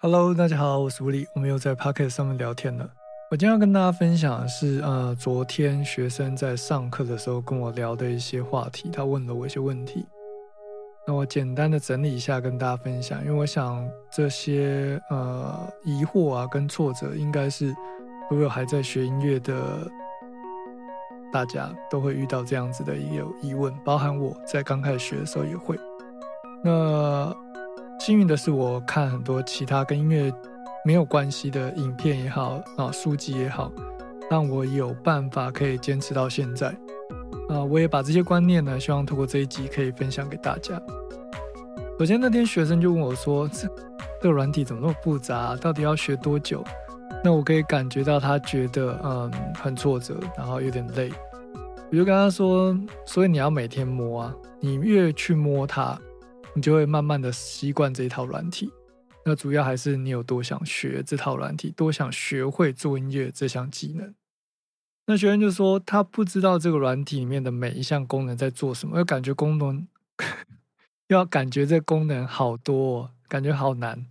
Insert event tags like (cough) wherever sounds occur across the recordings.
Hello，大家好，我是吴力，我们又在 Pocket 上面聊天了。我今天要跟大家分享的是，呃，昨天学生在上课的时候跟我聊的一些话题，他问了我一些问题。那我简单的整理一下跟大家分享，因为我想这些呃疑惑啊跟挫折，应该是所有还在学音乐的大家都会遇到这样子的一个疑问，包含我在刚开始学的时候也会。那幸运的是，我看很多其他跟音乐没有关系的影片也好啊，书籍也好，让我有办法可以坚持到现在。啊，我也把这些观念呢，希望通过这一集可以分享给大家。首先那天学生就问我说：“这这个软体怎么那么复杂？到底要学多久？”那我可以感觉到他觉得嗯很挫折，然后有点累。我就跟他说：“所以你要每天摸啊，你越去摸它。”你就会慢慢的习惯这一套软体，那主要还是你有多想学这套软体，多想学会做音乐这项技能。那学员就说他不知道这个软体里面的每一项功能在做什么，又感觉功能 (laughs) 要感觉这功能好多，哦感觉好难。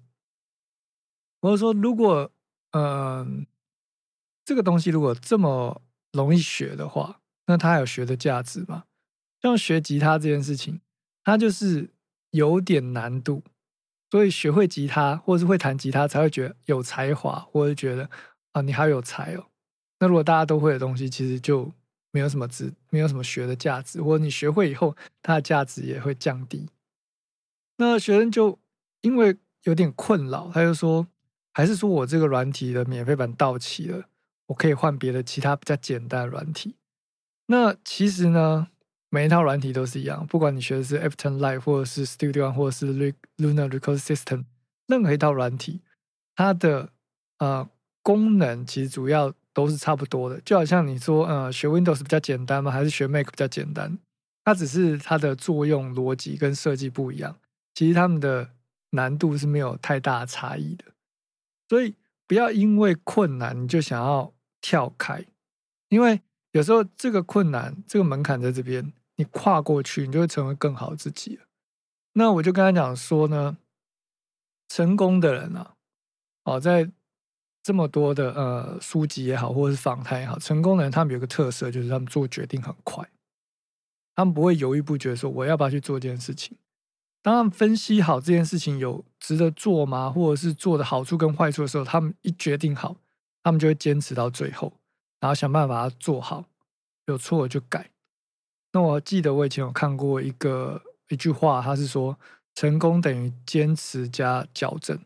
我就说如果嗯这个东西如果这么容易学的话，那它有学的价值吗？像学吉他这件事情，它就是。有点难度，所以学会吉他或是会弹吉他才会觉得有才华，或者觉得啊你好有才哦。那如果大家都会的东西，其实就没有什么值，没有什么学的价值，或者你学会以后，它的价值也会降低。那学生就因为有点困扰，他就说，还是说我这个软体的免费版到期了，我可以换别的其他比较简单的软体。那其实呢？每一套软体都是一样，不管你学的是 Ableton Live 或者是 Studio One 或者是 Luna Record System，任何一套软体，它的呃功能其实主要都是差不多的。就好像你说，呃，学 Windows 比较简单吗？还是学 Mac 比较简单？它只是它的作用逻辑跟设计不一样，其实它们的难度是没有太大差异的。所以不要因为困难你就想要跳开，因为有时候这个困难、这个门槛在这边。你跨过去，你就会成为更好自己。那我就跟他讲说呢，成功的人啊，哦，在这么多的呃书籍也好，或者是访谈也好，成功的人他们有个特色，就是他们做决定很快，他们不会犹豫不决，说我要不要去做这件事情。当他们分析好这件事情有值得做吗，或者是做的好处跟坏处的时候，他们一决定好，他们就会坚持到最后，然后想办法把它做好，有错了就改。那我记得我以前有看过一个一句话，他是说成功等于坚持加矫正，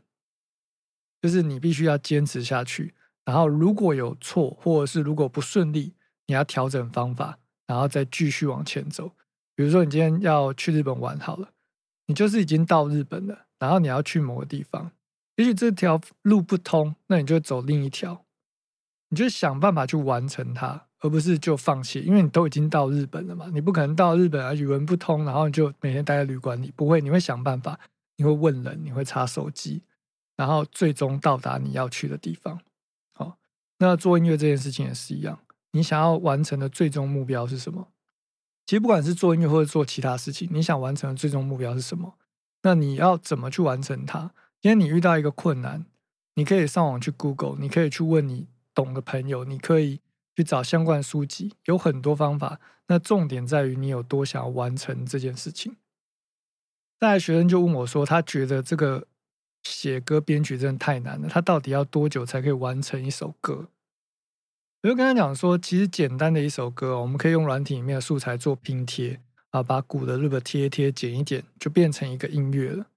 就是你必须要坚持下去，然后如果有错或者是如果不顺利，你要调整方法，然后再继续往前走。比如说你今天要去日本玩好了，你就是已经到日本了，然后你要去某个地方，也许这条路不通，那你就走另一条，你就想办法去完成它。而不是就放弃，因为你都已经到日本了嘛，你不可能到日本啊语文不通，然后你就每天待在旅馆里，不会，你会想办法，你会问人，你会查手机，然后最终到达你要去的地方。好，那做音乐这件事情也是一样，你想要完成的最终目标是什么？其实不管是做音乐或者做其他事情，你想完成的最终目标是什么？那你要怎么去完成它？今天你遇到一个困难，你可以上网去 Google，你可以去问你懂的朋友，你可以。去找相关书籍，有很多方法。那重点在于你有多想要完成这件事情。再来，学生就问我说：“他觉得这个写歌编曲真的太难了，他到底要多久才可以完成一首歌？”我就跟他讲说：“其实简单的一首歌，我们可以用软体里面的素材做拼贴啊，把鼓的 loop 贴贴、剪一剪，就变成一个音乐了。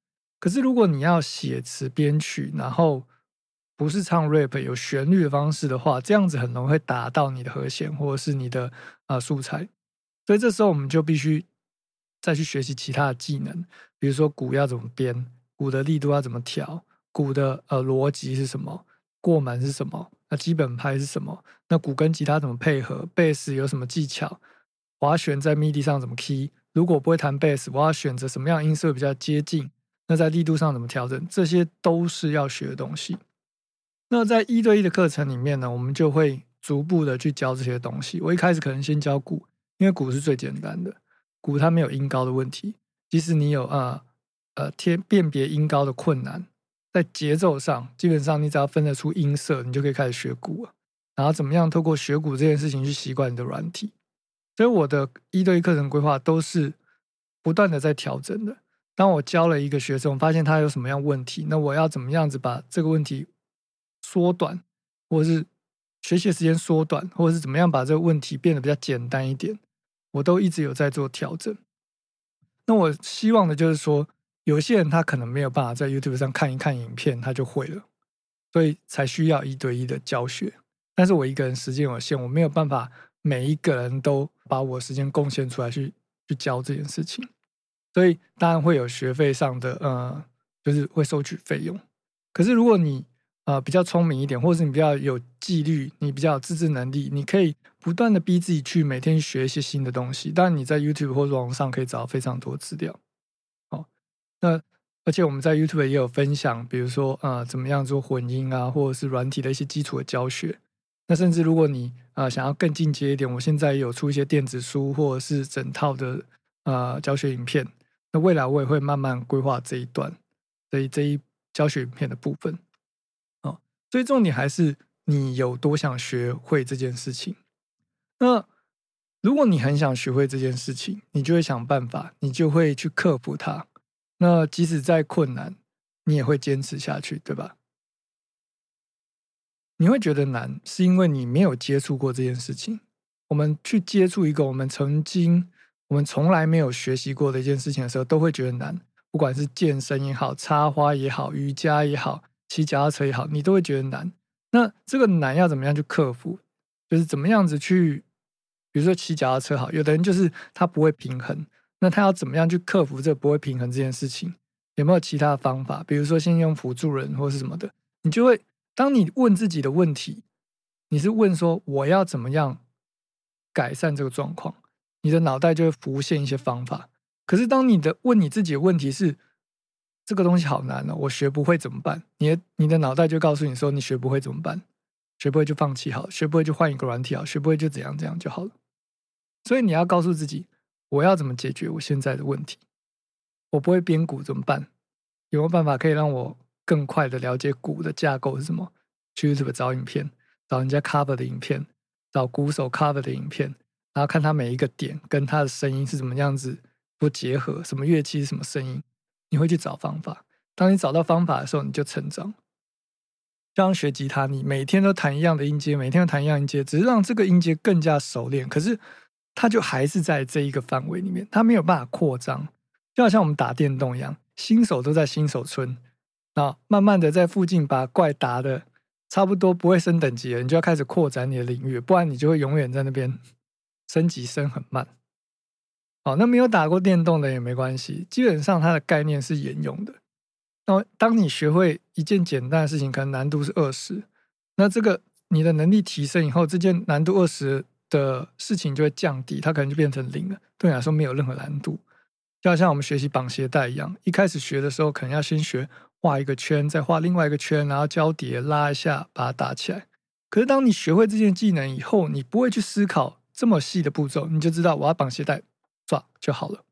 可是如果你要写词编曲，然后……不是唱 rap 有旋律的方式的话，这样子很容易会打到你的和弦或者是你的啊素材，所以这时候我们就必须再去学习其他的技能，比如说鼓要怎么编，鼓的力度要怎么调，鼓的呃逻辑是什么，过门是什么，那基本拍是什么，那鼓跟吉他怎么配合，贝斯有什么技巧，滑弦在 MIDI 上怎么 key，如果不会弹贝斯，我要选择什么样音色比较接近，那在力度上怎么调整，这些都是要学的东西。那在一对一的课程里面呢，我们就会逐步的去教这些东西。我一开始可能先教鼓，因为鼓是最简单的，鼓它没有音高的问题。即使你有啊呃天辨别音高的困难，在节奏上，基本上你只要分得出音色，你就可以开始学鼓了。然后怎么样透过学鼓这件事情去习惯你的软体？所以我的一对一课程规划都是不断的在调整的。当我教了一个学生，我发现他有什么样问题，那我要怎么样子把这个问题缩短，或者是学习时间缩短，或者是怎么样把这个问题变得比较简单一点，我都一直有在做调整。那我希望的就是说，有些人他可能没有办法在 YouTube 上看一看影片，他就会了，所以才需要一对一的教学。但是我一个人时间有限，我没有办法每一个人都把我时间贡献出来去去教这件事情。所以当然会有学费上的，呃，就是会收取费用。可是如果你呃比较聪明一点，或者是你比较有纪律，你比较有自制能力，你可以不断的逼自己去每天学一些新的东西。但你在 YouTube 或者网上可以找到非常多资料。好，那而且我们在 YouTube 也有分享，比如说呃怎么样做混音啊，或者是软体的一些基础的教学。那甚至如果你啊想要更进阶一点，我现在有出一些电子书或者是整套的呃教学影片。那未来我也会慢慢规划这一段，所以这一教学影片的部分，所以重点还是你有多想学会这件事情。那如果你很想学会这件事情，你就会想办法，你就会去克服它。那即使再困难，你也会坚持下去，对吧？你会觉得难，是因为你没有接触过这件事情。我们去接触一个我们曾经。我们从来没有学习过的一件事情的时候，都会觉得难。不管是健身也好，插花也好，瑜伽也好，骑脚踏车也好，你都会觉得难。那这个难要怎么样去克服？就是怎么样子去，比如说骑脚踏车好，有的人就是他不会平衡，那他要怎么样去克服这不会平衡这件事情？有没有其他的方法？比如说先用辅助人或是什么的，你就会当你问自己的问题，你是问说我要怎么样改善这个状况？你的脑袋就会浮现一些方法，可是当你的问你自己的问题是这个东西好难哦，我学不会怎么办？你的你的脑袋就告诉你说你学不会怎么办？学不会就放弃好，学不会就换一个软体好，学不会就怎样怎样就好了。所以你要告诉自己，我要怎么解决我现在的问题？我不会编鼓怎么办？有没有办法可以让我更快的了解鼓的架构是什么？去 YouTube 找影片，找人家 cover 的影片，找鼓手 cover 的影片。然后看他每一个点跟他的声音是怎么样子不结合，什么乐器是什么声音，你会去找方法。当你找到方法的时候，你就成长。就像学吉他，你每天都弹一样的音阶，每天都弹一样音阶，只是让这个音阶更加熟练。可是它就还是在这一个范围里面，它没有办法扩张。就好像我们打电动一样，新手都在新手村，那慢慢的在附近把怪打的差不多不会升等级了，你就要开始扩展你的领域，不然你就会永远在那边。升级升很慢，好，那没有打过电动的也没关系，基本上它的概念是沿用的。那当你学会一件简单的事情，可能难度是二十，那这个你的能力提升以后，这件难度二十的事情就会降低，它可能就变成零了。对你来说没有任何难度，就好像我们学习绑鞋带一样，一开始学的时候可能要先学画一个圈，再画另外一个圈，然后交叠拉一下把它打起来。可是当你学会这件技能以后，你不会去思考。这么细的步骤，你就知道我要绑鞋带，抓就好了。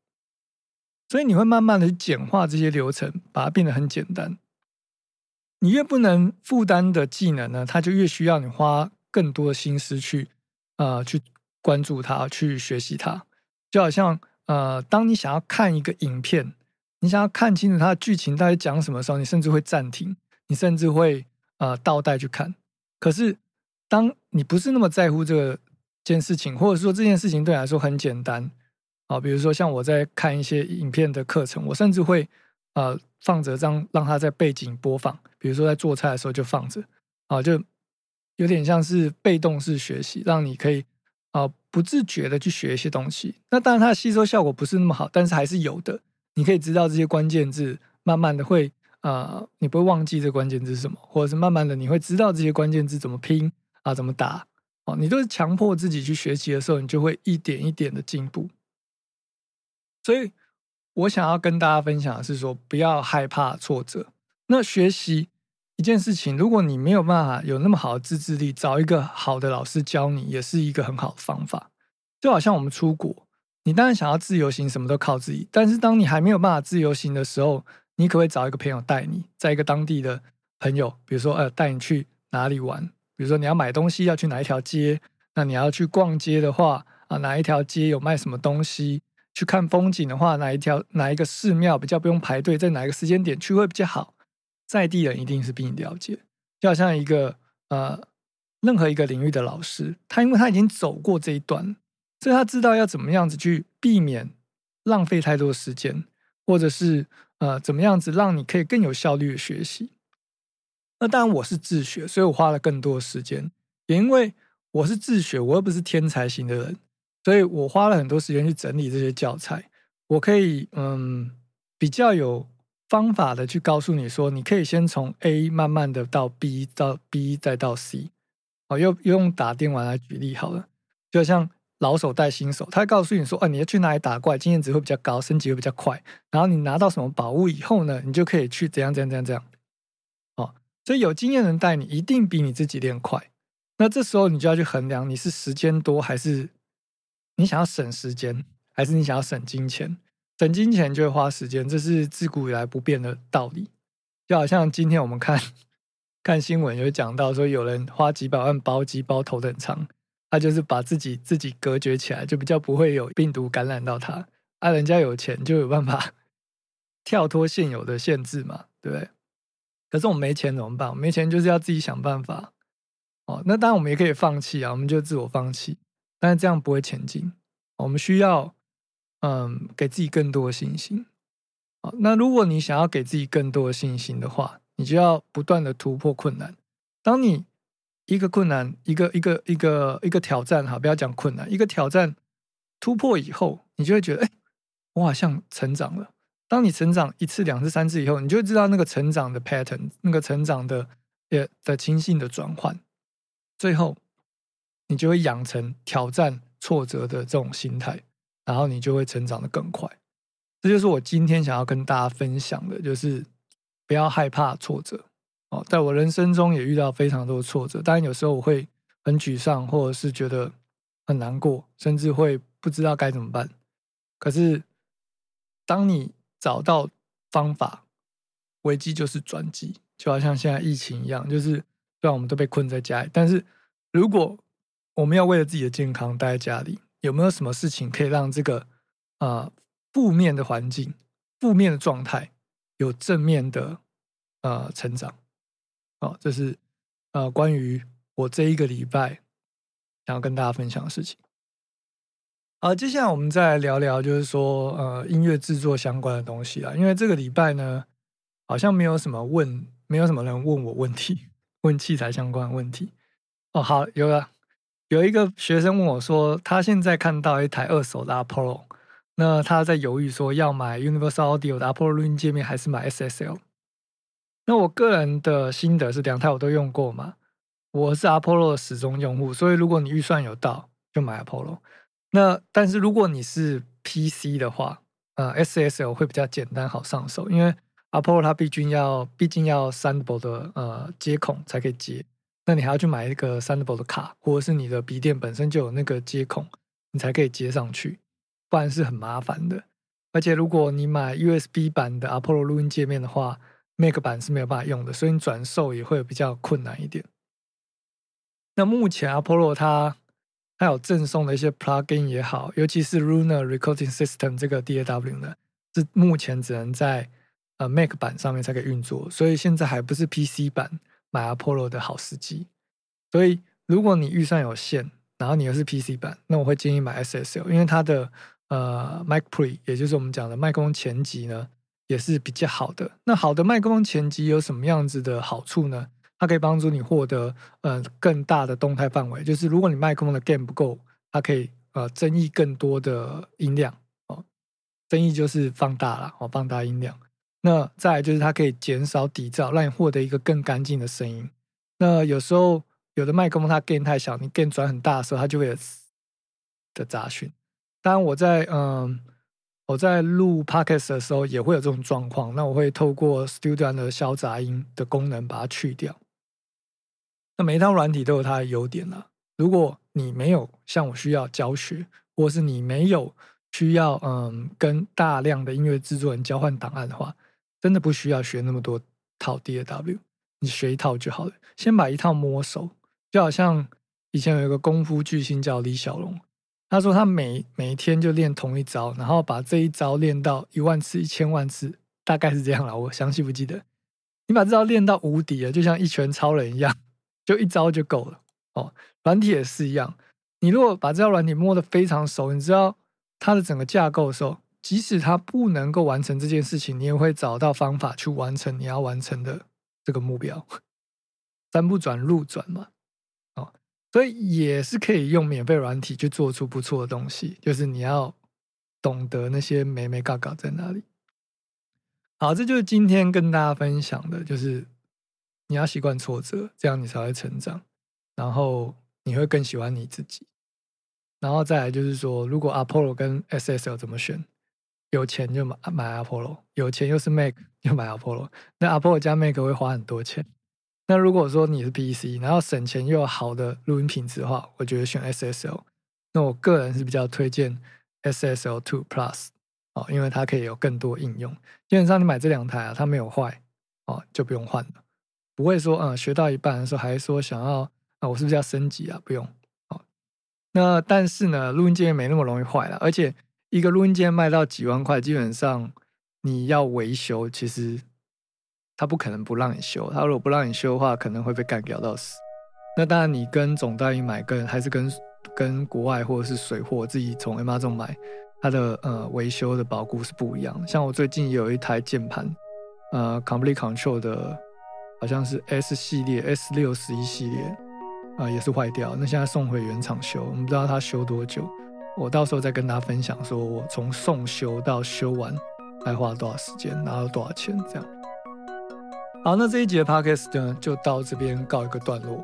所以你会慢慢的简化这些流程，把它变得很简单。你越不能负担的技能呢，它就越需要你花更多的心思去，呃，去关注它，去学习它。就好像，呃，当你想要看一个影片，你想要看清楚它的剧情到底讲什么时候，你甚至会暂停，你甚至会呃倒带去看。可是，当你不是那么在乎这个。件事情，或者说这件事情对你来说很简单啊，比如说像我在看一些影片的课程，我甚至会呃放着让让它在背景播放，比如说在做菜的时候就放着啊，就有点像是被动式学习，让你可以啊不自觉的去学一些东西。那当然它的吸收效果不是那么好，但是还是有的。你可以知道这些关键字，慢慢的会啊，你不会忘记这关键字是什么，或者是慢慢的你会知道这些关键字怎么拼啊，怎么打。哦，你都是强迫自己去学习的时候，你就会一点一点的进步。所以我想要跟大家分享的是说，不要害怕挫折。那学习一件事情，如果你没有办法有那么好的自制力，找一个好的老师教你，也是一个很好的方法。就好像我们出国，你当然想要自由行，什么都靠自己。但是当你还没有办法自由行的时候，你可不可以找一个朋友带你，在一个当地的朋友，比如说呃带你去哪里玩？比如说你要买东西要去哪一条街，那你要去逛街的话啊，哪一条街有卖什么东西？去看风景的话，哪一条哪一个寺庙比较不用排队，在哪一个时间点去会比较好？在地人一定是比你了解，就好像一个呃任何一个领域的老师，他因为他已经走过这一段，所以他知道要怎么样子去避免浪费太多时间，或者是呃怎么样子让你可以更有效率的学习。那当然我是自学，所以我花了更多时间，也因为我是自学，我又不是天才型的人。所以我花了很多时间去整理这些教材，我可以嗯比较有方法的去告诉你说，你可以先从 A 慢慢的到 B，到 B 再到 C，哦，又用打电玩来举例好了，就像老手带新手，他告诉你说，哦，你要去哪里打怪，经验值会比较高，升级会比较快，然后你拿到什么宝物以后呢，你就可以去怎样怎样怎样怎样，哦，所以有经验人带你，一定比你自己练快。那这时候你就要去衡量，你是时间多还是。你想要省时间，还是你想要省金钱？省金钱就会花时间，这是自古以来不变的道理。就好像今天我们看看新闻，有讲到说，有人花几百万包机包头等舱，他就是把自己自己隔绝起来，就比较不会有病毒感染到他。啊，人家有钱就有办法 (laughs) 跳脱现有的限制嘛，对不对？可是我们没钱怎么办？没钱就是要自己想办法。哦，那当然我们也可以放弃啊，我们就自我放弃。但是这样不会前进，我们需要，嗯，给自己更多的信心。好，那如果你想要给自己更多的信心的话，你就要不断的突破困难。当你一个困难、一个一个一个一个挑战，哈，不要讲困难，一个挑战突破以后，你就会觉得，哎，我好像成长了。当你成长一次、两次、三次以后，你就知道那个成长的 pattern，那个成长的也的情性的转换，最后。你就会养成挑战挫折的这种心态，然后你就会成长的更快。这就是我今天想要跟大家分享的，就是不要害怕挫折哦。在我人生中也遇到非常多的挫折，当然有时候我会很沮丧，或者是觉得很难过，甚至会不知道该怎么办。可是，当你找到方法，危机就是转机，就好像现在疫情一样，就是虽然我们都被困在家里，但是如果我们要为了自己的健康待在家里，有没有什么事情可以让这个啊负面的环境、负面的状态有正面的呃成长？哦，这是呃关于我这一个礼拜想要跟大家分享的事情。好，接下来我们再来聊聊，就是说呃音乐制作相关的东西啦。因为这个礼拜呢，好像没有什么问，没有什么人问我问题，(laughs) 问器材相关的问题。哦，好，有了。有一个学生问我说：“他现在看到一台二手的 Apollo，那他在犹豫说要买 Universal Audio 的 Apollo 录音界面，还是买 SSL？” 那我个人的心得是，两台我都用过嘛。我是 Apollo 的始终用户，所以如果你预算有到，就买 Apollo。那但是如果你是 PC 的话，呃，SSL 会比较简单好上手，因为 Apollo 它毕竟要毕竟要三薄的呃接孔才可以接。那你还要去买一个 Thunderbolt 的卡，或者是你的笔电本身就有那个接孔，你才可以接上去，不然是很麻烦的。而且如果你买 USB 版的 Apollo 录音界面的话，Mac 版是没有办法用的，所以你转售也会比较困难一点。那目前 Apollo 它它有赠送的一些 Plugin 也好，尤其是 Lunar Recording System 这个 DAW 呢，是目前只能在呃 Mac 版上面才可以运作，所以现在还不是 PC 版。买 Apollo 的好时机，所以如果你预算有限，然后你又是 PC 版，那我会建议买 SSL，因为它的呃 Mic Pre，也就是我们讲的麦克风前级呢，也是比较好的。那好的麦克风前级有什么样子的好处呢？它可以帮助你获得呃更大的动态范围，就是如果你麦克风的 gain 不够，它可以呃增益更多的音量哦，增益就是放大了哦，放大音量。那再来就是它可以减少底噪，让你获得一个更干净的声音。那有时候有的麦克风它 gain 太小，你 gain 转很大的时候，它就会有的杂讯。当然我在嗯我在录 podcast 的时候也会有这种状况，那我会透过 Studio 的消杂音的功能把它去掉。那每一套软体都有它的优点啦。如果你没有像我需要教学，或是你没有需要嗯跟大量的音乐制作人交换档案的话，真的不需要学那么多套 DAW，你学一套就好了。先把一套摸熟，就好像以前有一个功夫巨星叫李小龙，他说他每每一天就练同一招，然后把这一招练到一万次、一千万次，大概是这样了。我详细不记得。你把这招练到无敌了，就像一拳超人一样，就一招就够了。哦，软体也是一样。你如果把这套软体摸得非常熟，你知道它的整个架构的时候。即使他不能够完成这件事情，你也会找到方法去完成你要完成的这个目标。山不转路转嘛，哦，所以也是可以用免费软体去做出不错的东西。就是你要懂得那些美美嘎嘎在哪里。好，这就是今天跟大家分享的，就是你要习惯挫折，这样你才会成长，然后你会更喜欢你自己。然后再来就是说，如果 Apollo 跟 SSL 怎么选？有钱就买买 Apollo，有钱又是 Mac 就买 Apollo。那 Apollo 加 Mac 会花很多钱。那如果说你是 PC，然后省钱又有好的录音品质的话，我觉得选 SSL。那我个人是比较推荐 SSL Two Plus 哦，因为它可以有更多应用。基本上你买这两台啊，它没有坏哦，就不用换了。不会说嗯，学到一半的时候还说想要啊，我是不是要升级啊？不用哦。那但是呢，录音界面没那么容易坏了，而且。一个录音键卖到几万块，基本上你要维修，其实他不可能不让你修。他如果不让你修的话，可能会被干掉到死。那当然，你跟总代理买，跟还是跟跟国外或者是水货自己从 Amazon 买，它的呃维修的保固是不一样。像我最近有一台键盘，呃，Complete Control 的，好像是 S 系列 S 六十一系列，啊，也是坏掉。那现在送回原厂修，我们不知道它修多久。我到时候再跟大家分享，说我从送修到修完，还花了多少时间，拿了多少钱，这样。好，那这一集的 podcast 呢，就到这边告一个段落。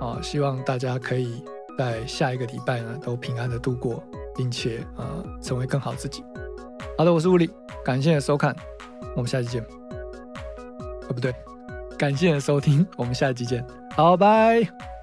啊，希望大家可以在下一个礼拜呢，都平安的度过，并且呃，成为更好自己。好的，我是物理，感谢收看，我们下期见。哦，不对，感谢收听，我们下期见。好，拜。